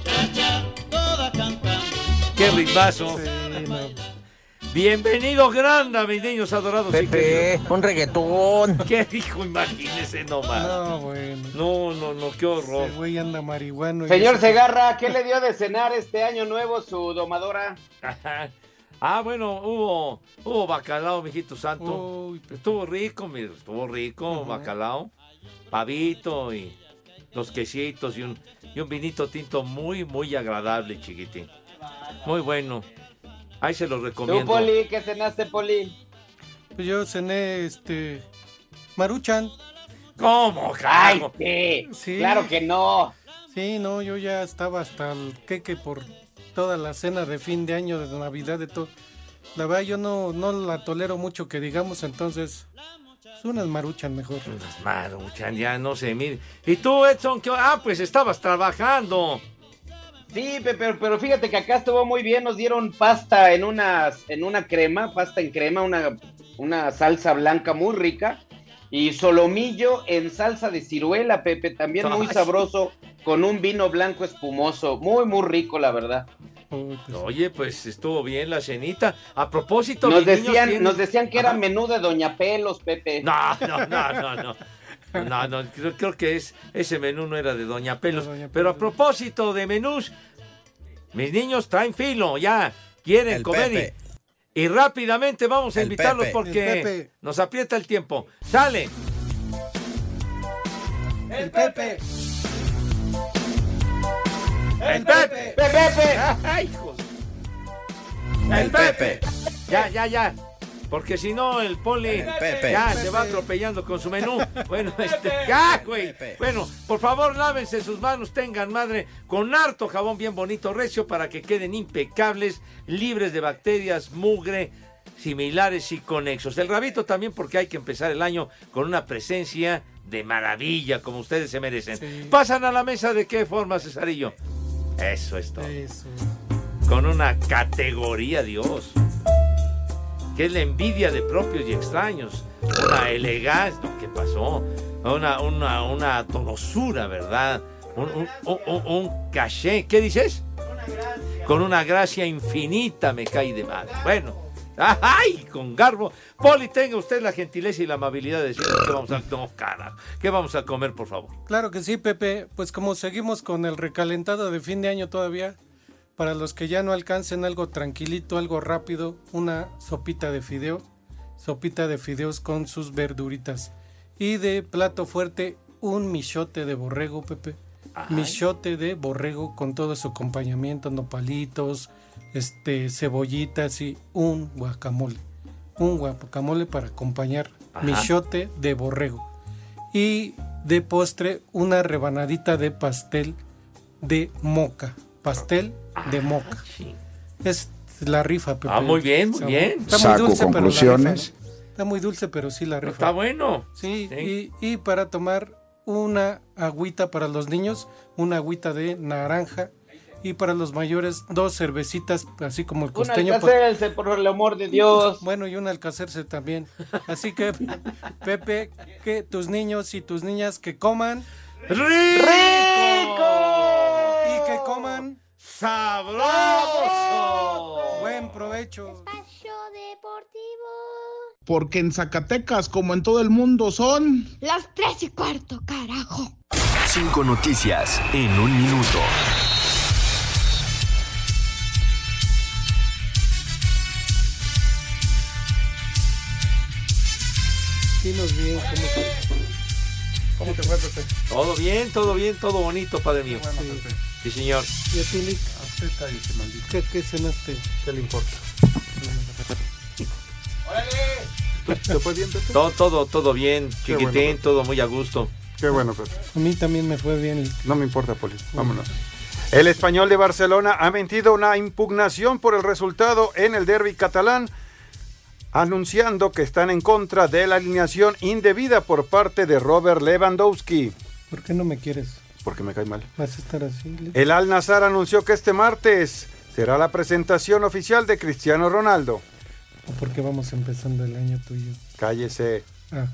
chacha, toda cantando.
¡Qué ritmazo!
Sí, no.
Bienvenido, Granda, mis niños adorados. y
Pepe,
queridos.
un reggaetón.
¿Qué dijo? Imagínese nomás.
No, bueno.
No, no, no, qué horror.
Ese güey anda marihuano.
Señor
eso-
Segarra, ¿qué le dio de cenar este año nuevo su domadora?
Ah, bueno, hubo, hubo bacalao, mijito santo.
Uy,
Estuvo rico, mire, estuvo rico, bacalao, pavito y los quesitos y un, y un vinito tinto muy, muy agradable, chiquitín. Muy bueno. Ahí se los
¿Tú,
recomiendo.
Poli? ¿Qué cenaste, Poli?
Pues yo cené, este... Maruchan.
¿Cómo,
Ay, sí.
Sí.
Claro que no.
Sí, no, yo ya estaba hasta el queque por toda la cena de fin de año, de Navidad, de todo. La verdad, yo no, no la tolero mucho que digamos, entonces, es unas maruchan mejor.
Maruchan, ya no sé, mire. ¿Y tú, Edson? qué- Ah, pues estabas trabajando.
Sí, pe- pero, pero fíjate que acá estuvo muy bien. Nos dieron pasta en una, en una crema, pasta en crema, una, una salsa blanca muy rica. Y solomillo en salsa de ciruela, Pepe, también muy
Ay.
sabroso, con un vino blanco espumoso. Muy, muy rico, la verdad.
Oye, pues estuvo bien la cenita. A propósito,
Nos decían,
tienen-
nos decían que era menú de Doña Pelos, Pepe.
No, no, no, no, no. No, no, creo, creo que es, ese menú no era de Doña Pelos. Pero a propósito de menús, mis niños traen filo, ya quieren
El
comer
Pepe.
y, y rápidamente vamos a
El
invitarlos
Pepe.
porque
Pepe.
nos aprieta el tiempo. ¡Sale!
El Pepe.
¡El Pepe!
¡Pepe!
¡Ay, hijos!
El Pepe.
Ya, ya, ya. Porque si no, el poli
Pepe.
ya se va atropellando con su menú. Bueno, este, ya, güey. Bueno, por favor, lávense sus manos, tengan madre, con harto jabón bien bonito, recio, para que queden impecables, libres de bacterias, mugre, similares y conexos. El rabito también, porque hay que empezar el año con una presencia de maravilla, como ustedes se merecen. Pasan a la mesa de qué forma, Cesarillo. Eso es todo. Con una categoría, Dios que es la envidia de propios y extraños, una elegancia, no, ¿qué pasó? Una, una, una donosura, ¿verdad? Un, un, un- un- caché, ¿qué dices? Con una gracia infinita me cae de madre. Bueno, ¡ay! Con garbo. Poli, tenga usted la gentileza y la amabilidad de decirnos qué vamos a... No. ¿Qué vamos a comer, por favor?
Claro que sí, Pepe. Pues como seguimos con el recalentado de fin de año todavía, para los que ya no alcancen algo tranquilito, algo rápido, una sopita de fideo, sopita de fideos con sus verduritas. Y de plato fuerte, un michote de borrego, Pepe. Michote de borrego con todo su acompañamiento, nopalitos, este, cebollitas y un guacamole. Un guacamole para acompañar
Ajá.
michote de borrego. Y de postre, una rebanadita de pastel de moca. Pastel de moca. Es la rifa, Pepe.
Ah, muy bien, muy bien.
Está muy
Saco
dulce, pero la
conclusiones.
rifa, ¿no? Está muy dulce, pero sí la rifa.
Está bueno.
Sí, Y, y para tomar una agüita para los niños, una agüita de naranja. Y para los mayores, dos cervecitas, así como el
Un
costeño.
alcacelce, por el amor de Dios.
Bueno, y un alcacerse también. Así que, Pepe, que tus niños y tus niñas que coman
¡Rico! Sabroso.
Buen provecho.
Porque en Zacatecas, como en todo el mundo, son...
Las tres y cuarto, carajo.
Cinco noticias en un minuto.
Dinos bien cómo te, cómo te fue, Pepe.
Todo bien, todo bien, todo bonito, padre mío. Sí, señor.
¿Y a ti, Lick? ¿Qué, ¿Qué cenaste?
¿Qué le importa?
¿Te fue bien, Todo, todo, todo bien,
Qué
chiquitín,
bueno,
todo muy a gusto.
Qué bueno, Pepe.
A mí también me fue bien.
No me importa, Poli. Vámonos. El español de Barcelona ha mentido una impugnación por el resultado en el derby catalán, anunciando que están en contra de la alineación indebida por parte de Robert Lewandowski.
¿Por qué no me quieres?
Porque me cae mal.
¿Vas a estar así?
El Al Nazar anunció que este martes será la presentación oficial de Cristiano Ronaldo.
¿O por qué vamos empezando el año tú y yo?
Cállese.
Ah.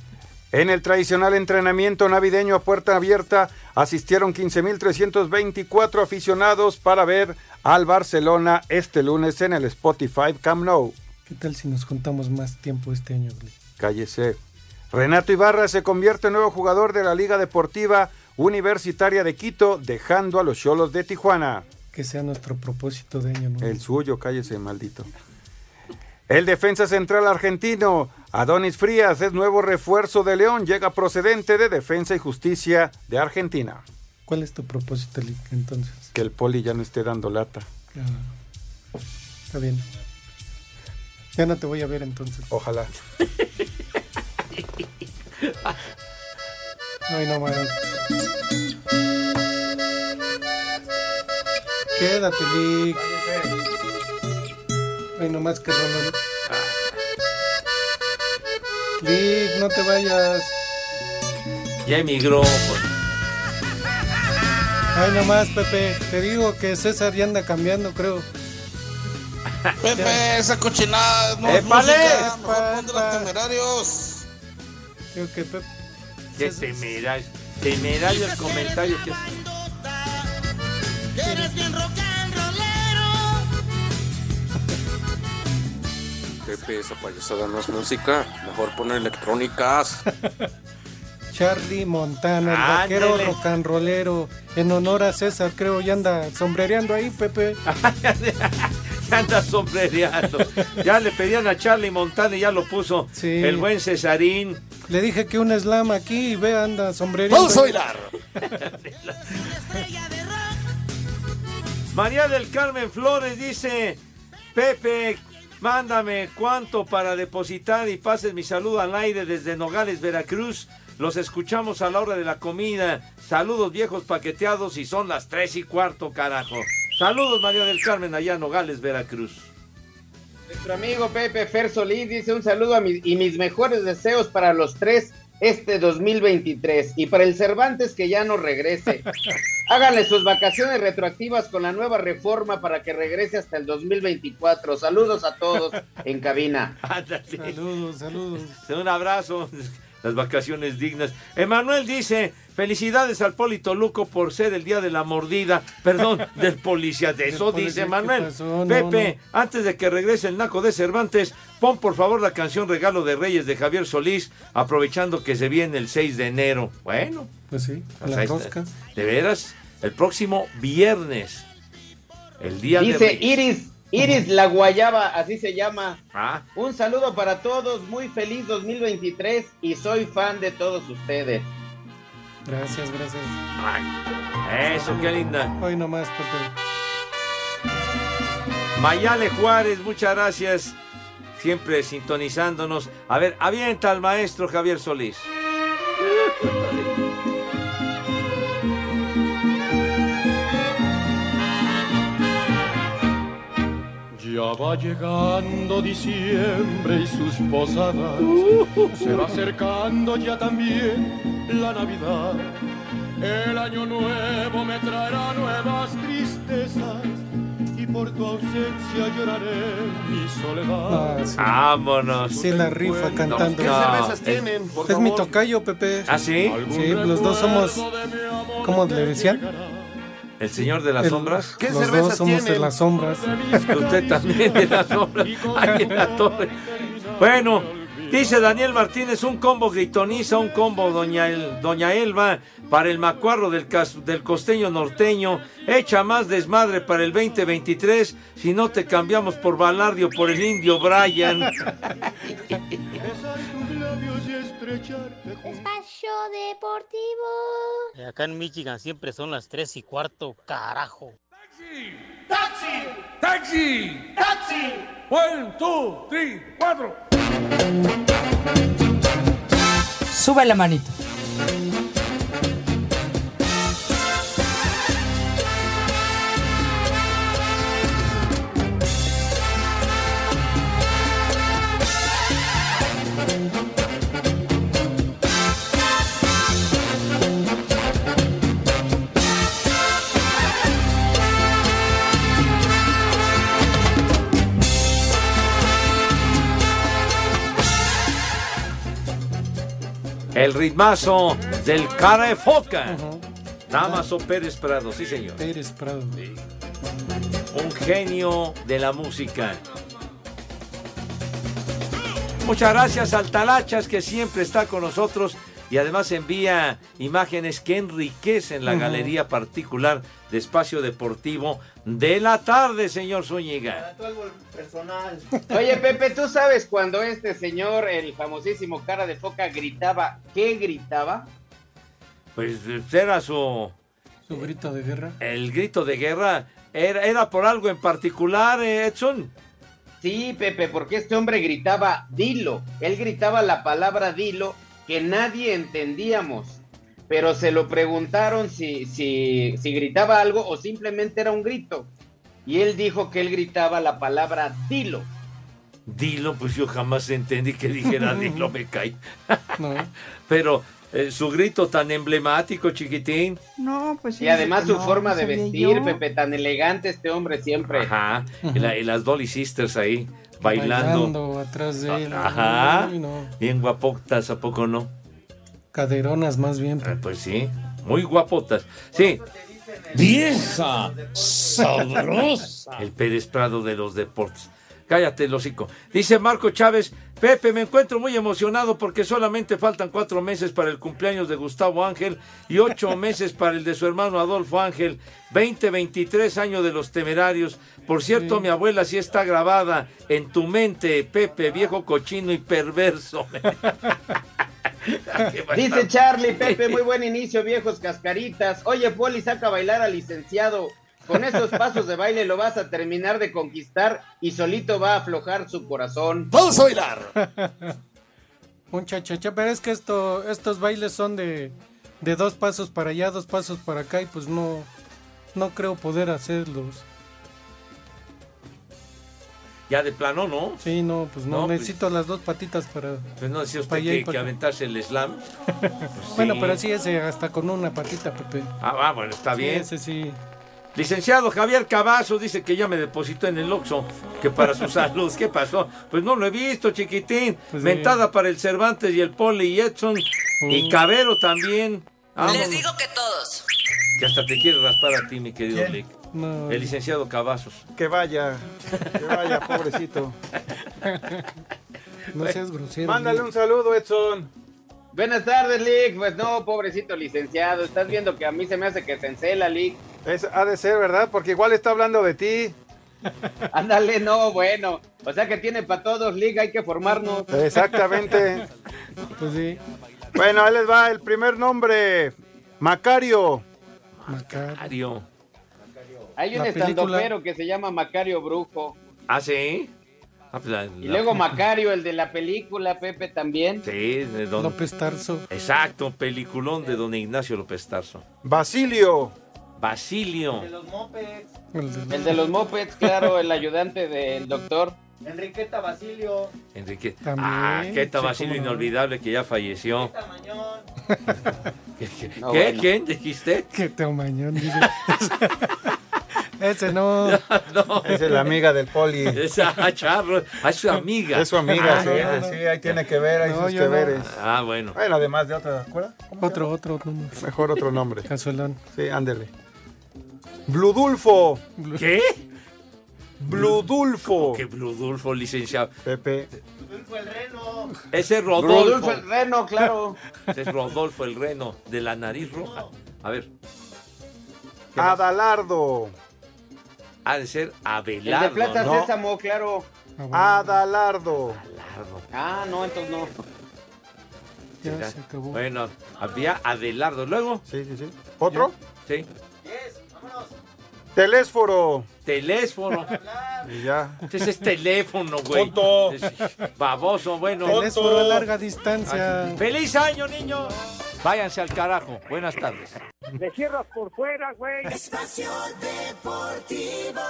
En el tradicional entrenamiento navideño a puerta abierta asistieron 15.324 aficionados para ver al Barcelona este lunes en el Spotify Camp Nou.
¿Qué tal si nos juntamos más tiempo este año?
Cállese. Renato Ibarra se convierte en nuevo jugador de la Liga Deportiva Universitaria de Quito, dejando a los Cholos de Tijuana.
Que sea nuestro propósito de año nuevo.
El suyo, cállese, maldito. El defensa central argentino, Adonis Frías, es nuevo refuerzo de León, llega procedente de Defensa y Justicia de Argentina.
¿Cuál es tu propósito, Lick, entonces?
Que el poli ya no esté dando lata.
Ah, está bien. Ya no te voy a ver entonces.
Ojalá.
Ay, no más. Quédate, Lick. Ay, no más que Rolón. Lick, no te vayas.
Ya emigró. pues.
Ay, no más, Pepe. Te digo que César ya anda cambiando, creo.
Pepe, esa cochinada no es música, mejor ponte los temerarios.
Creo que Pepe.
Qué temerario. Temerario el comentario que
Eres bien rock and
Pepe, esa payasada no es música. Mejor poner electrónicas.
Charlie Montana, el vaquero rock and rollero. En honor a César, creo, ya anda sombrereando ahí, Pepe.
Ya anda sombrereando. Ya le pedían a Charlie Montana y ya lo puso
Sí.
el buen Cesarín.
Le dije que un slam aquí y ve, anda sombrereando.
Vamos a bailar. María del Carmen Flores dice, Pepe, mándame cuánto para depositar y pases mi saludo al aire desde Nogales, Veracruz. Los escuchamos a la hora de la comida. Saludos viejos paqueteados y son las tres y cuarto, carajo. Saludos María del Carmen allá en Nogales, Veracruz.
Nuestro amigo Pepe Fer Solís dice un saludo a mis, y mis mejores deseos para los tres este 2023 y para el Cervantes que ya no regrese. Háganle sus vacaciones retroactivas con la nueva reforma para que regrese hasta el 2024. Saludos a todos en cabina.
Saludos, saludos.
Un abrazo. Las vacaciones dignas. Emanuel dice, felicidades al Polito Luco por ser el día de la mordida. Perdón, del policía. De eso
policía,
dice
¿qué
Manuel.
pasó? No,
Pepe, antes de que regrese el Naco de Cervantes, pon por favor la canción Regalo de Reyes de Javier Solís, aprovechando que se viene el 6 de enero. Bueno.
Pues sí, a la rosca.
De veras, el próximo viernes. El día de
Dice. Iris, Iris La Guayaba, así se llama.
Ah.
Un saludo para todos, muy feliz 2023 y soy fan de todos ustedes.
Gracias, gracias.
Eso, qué linda.
Hoy nomás, Pepe.
Mayale Juárez, muchas gracias. Siempre sintonizándonos. A ver, avienta al maestro Javier Solís.
Ya va llegando diciembre y sus posadas. Se va acercando ya también la Navidad. El año nuevo me traerá nuevas tristezas. Y por tu ausencia lloraré mi soledad.
Ah, sí.
Vámonos.
Sí, la rifa cantando.
¿Qué cervezas tienen, por
Es mi
favor?
tocayo, Pepe.
¿Ah, sí?
Sí, los dos somos. ¿Cómo le decían?
¿El señor de las
El-
sombras?
los dos somos de las sombras.
Usted también de las sombras. Ahí en la torre. Bueno, dice Daniel Martínez, un combo gritoniza, un combo Doña, El- Doña Elba para el macuarro del, cas- del costeño norteño. Echa más desmadre para el 2023 si no te cambiamos por Balardio por el indio Brian.
Espacio Deportivo.
Acá en Michigan siempre son las 3 y cuarto, carajo.
¡Taxi! ¡Taxi! ¡Taxi! One, two, three, cuatro.
Sube la manito.
El ritmazo del cara de foca. Damaso Pérez Prado, sí señor.
Pérez Prado.
Un genio de la música. Muchas gracias al Talachas que siempre está con nosotros y además envía imágenes que enriquecen la galería particular de Espacio Deportivo de la tarde, señor Zúñiga.
personal. Oye, Pepe, ¿tú sabes cuando este señor, el famosísimo cara de foca, gritaba, ¿qué gritaba?
Pues era su...
Su grito de guerra.
El grito de guerra era, era por algo en particular, eh, Edson.
Sí, Pepe, porque este hombre gritaba, dilo. Él gritaba la palabra dilo que nadie entendíamos. Pero se lo preguntaron si, si, si gritaba algo o simplemente era un grito. Y él dijo que él gritaba la palabra dilo.
Dilo, pues yo jamás entendí que dijera dilo, me cae.
No.
Pero eh, su grito tan emblemático, chiquitín.
No, pues sí.
Y además su
no,
forma
no
de vestir,
yo.
Pepe, tan elegante este hombre siempre.
Ajá. Y, la- y las Dolly Sisters ahí, bailando.
Bailando atrás de él.
Ajá.
Uy, no.
Bien guapotas, ¿a poco no?
Caderonas más bien.
Eh, Pues sí, muy guapotas. Sí.
Vieja sabrosa.
El Pérez Prado de los deportes. Cállate, el hocico. Dice Marco Chávez, Pepe, me encuentro muy emocionado porque solamente faltan cuatro meses para el cumpleaños de Gustavo Ángel y ocho meses para el de su hermano Adolfo Ángel. 20, 23 años de los temerarios. Por cierto,
Sí.
mi abuela sí está grabada en tu mente, Pepe, viejo cochino y perverso.
Dice Charlie, Pepe, muy buen inicio, viejos cascaritas. Oye, Poli, saca a bailar al licenciado. Con esos pasos de baile lo vas a terminar de conquistar y solito va a aflojar su corazón.
Vamos a bailar.
Pero es que esto, estos bailes son de, de dos pasos para allá, dos pasos para acá y pues no, no creo poder hacerlos.
Ya de plano, ¿no?
Sí, no, pues no,
No, pues-
necesito las dos patitas para...
Pues no decía usted que,
para
que aventarse el slam. Pues
Bueno,
sí.
pero sí ese hasta con una patita, Pepe.
Ah, ah, bueno, está
Sí,
bien.
ese sí.
Licenciado Javier Cavazo dice que ya me depositó en el Oxxo, que para su salud. ¿Qué pasó? Pues no lo he visto, chiquitín.
Pues.
Mentada para el Cervantes y el Poli y Edson. Y Cabero también. Vámonos.
Les digo que todos.
Que hasta te quiere raspar a ti, mi querido
¿Quién?
Lick.
No.
El licenciado Cavazos.
Que vaya, que vaya, pobrecito.
No seas grosero.
Mándale un saludo, Edson.
Buenas tardes, Lick. Pues no, pobrecito licenciado. Estás viendo que a mí se me hace que se encela, Lick.
Es, ha de ser, ¿verdad? Porque igual está hablando de ti.
Ándale, no, bueno. O sea que tiene para todos, Lick. Hay que formarnos.
Exactamente.
Pues sí.
Bueno, ahí les va el primer nombre. Macario.
Mario.
Hay un estandopero que se llama Macario Brujo.
¿Ah, sí? Ah, pues la-
Y luego Macario, el de la película, Pepe también.
Sí, de don...
López Tarso.
Exacto, peliculón de don Ignacio López Tarso.
Basilio.
Basilio.
los mopeds.
El de-
El de los mopeds, claro, el ayudante del doctor.
Enriqueta Basilio.
Enrique.
También,
Ah, Queta
sí,
Basilio
no.
inolvidable que ya falleció. ¿Qué, qué-
No,
qué?
bueno.
¿Quién dijiste?
Que te mañón, dice. Ese no.
no.
Esa es la amiga del poli.
Esa Charro. Ah, es su amiga.
Es su amiga,
Ah,
sí,
no, no.
sí, ahí tiene que ver, ahí
No,
sus que
no.
veres.
Ah, bueno.
Bueno, además de otra escuela.
Otro, otro número.
Mejor otro nombre.
Casualón.
Sí, ándele. Bludulfo.
¿Qué?
Bludulfo.
Que Bludulfo, licenciado.
Pepe.
Ese es Rodolfo.
Rodolfo el Reno, claro.
Ese es Rodolfo el Reno, de la nariz roja. A ver. ¿Qué?
Adalardo.
Ha de ser
El de
Abelardo,
Plaza
¿no?
Sésamo, claro.
Adalardo.
Abelardo.
Ah, no, entonces no.
Ya se acabó.
Bueno, había Adelardo. Luego,
Sí, sí, sí. ¿Otro?
sí.
Telésforo.
Teléfono.
Y ya.
Ese es teléfono, güey.
Tonto.
Baboso, bueno.
Teléfono a larga distancia.
¡Feliz año, niños! Váyanse al carajo. Buenas tardes.
Le cierras por fuera, güey.
Espacio Deportivo.